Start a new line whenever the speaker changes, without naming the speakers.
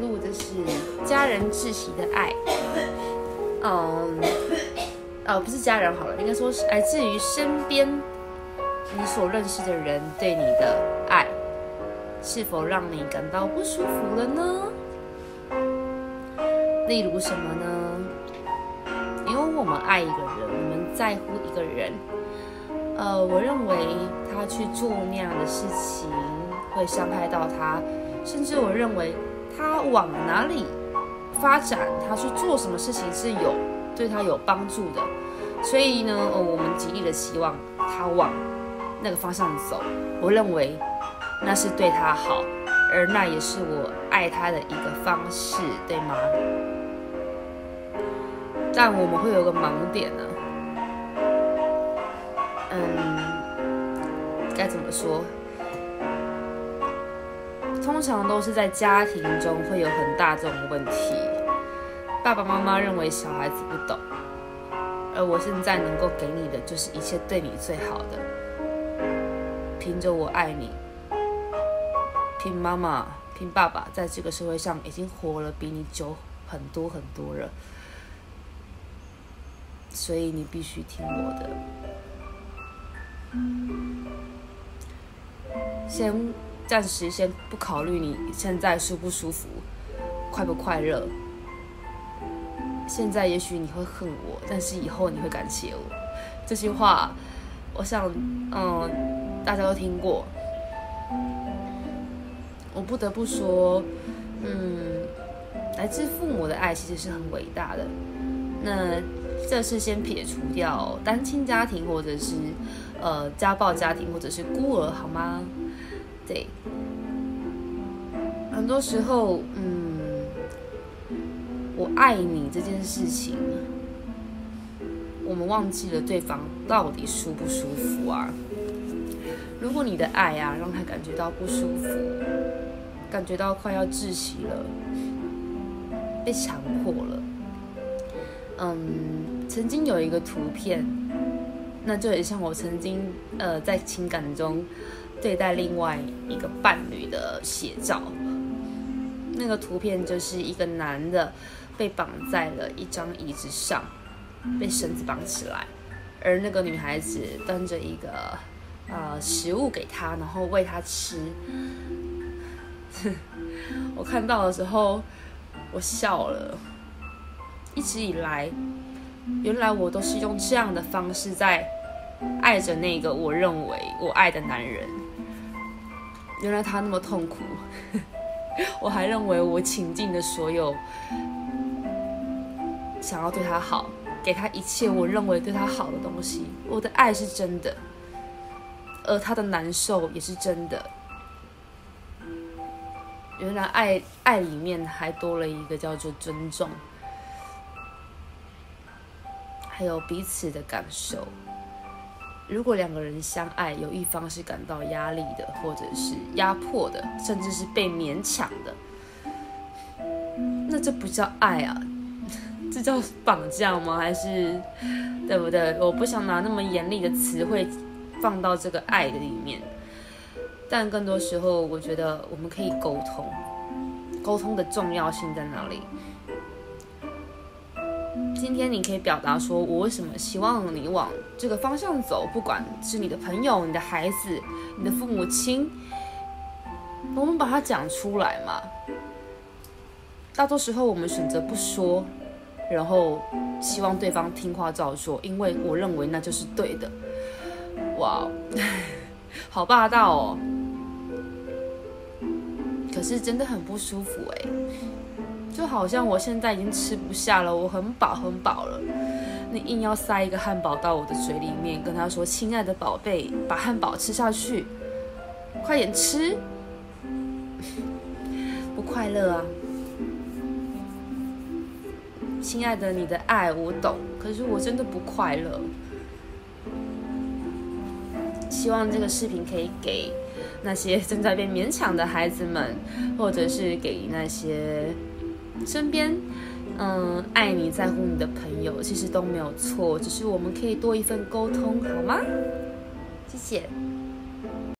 录的是家人窒息的爱。嗯，哦，不是家人好了，应该说是来自于身边你所认识的人对你的爱，是否让你感到不舒服了呢？例如什么呢？因为我们爱一个人，我们在乎一个人，呃，我认为他去做那样的事情会伤害到他，甚至我认为他往哪里发展，他去做什么事情是有对他有帮助的，所以呢，呃，我们极力的希望他往那个方向走。我认为那是对他好，而那也是我爱他的一个方式，对吗？但我们会有个盲点呢，嗯，该怎么说？通常都是在家庭中会有很大这种问题，爸爸妈妈认为小孩子不懂，而我现在能够给你的就是一切对你最好的，凭着我爱你，凭妈妈，凭爸爸，在这个社会上已经活了比你久很多很多了。所以你必须听我的。先暂时先不考虑你现在舒不舒服，快不快乐。现在也许你会恨我，但是以后你会感谢我。这句话，我想，嗯，大家都听过。我不得不说，嗯，来自父母的爱其实是很伟大的。那。这是先撇除掉单亲家庭，或者是呃家暴家庭，或者是孤儿，好吗？对，很多时候，嗯，我爱你这件事情，我们忘记了对方到底舒不舒服啊？如果你的爱啊让他感觉到不舒服，感觉到快要窒息了，被强迫了，嗯。曾经有一个图片，那就很像我曾经呃在情感中对待另外一个伴侣的写照。那个图片就是一个男的被绑在了一张椅子上，被绳子绑起来，而那个女孩子端着一个呃食物给他，然后喂他吃。我看到的时候，我笑了。一直以来。原来我都是用这样的方式在爱着那个我认为我爱的男人。原来他那么痛苦，我还认为我倾尽了所有想要对他好，给他一切我认为对他好的东西。我的爱是真的，而他的难受也是真的。原来爱爱里面还多了一个叫做尊重。还有彼此的感受。如果两个人相爱，有一方是感到压力的，或者是压迫的，甚至是被勉强的，那这不叫爱啊，这叫绑架吗？还是对不对？我不想拿那么严厉的词汇放到这个爱的里面。但更多时候，我觉得我们可以沟通，沟通的重要性在哪里？今天你可以表达说，我为什么希望你往这个方向走？不管是你的朋友、你的孩子、你的父母亲，我们把它讲出来嘛。大多时候我们选择不说，然后希望对方听话照做，因为我认为那就是对的。哇，好霸道哦！可是真的很不舒服哎。就好像我现在已经吃不下了，我很饱很饱了。你硬要塞一个汉堡到我的嘴里面，跟他说：“亲爱的宝贝，把汉堡吃下去，快点吃。”不快乐啊，亲爱的，你的爱我懂，可是我真的不快乐。希望这个视频可以给那些正在被勉强的孩子们，或者是给那些。身边，嗯，爱你在乎你的朋友，其实都没有错，只是我们可以多一份沟通，好吗？谢谢。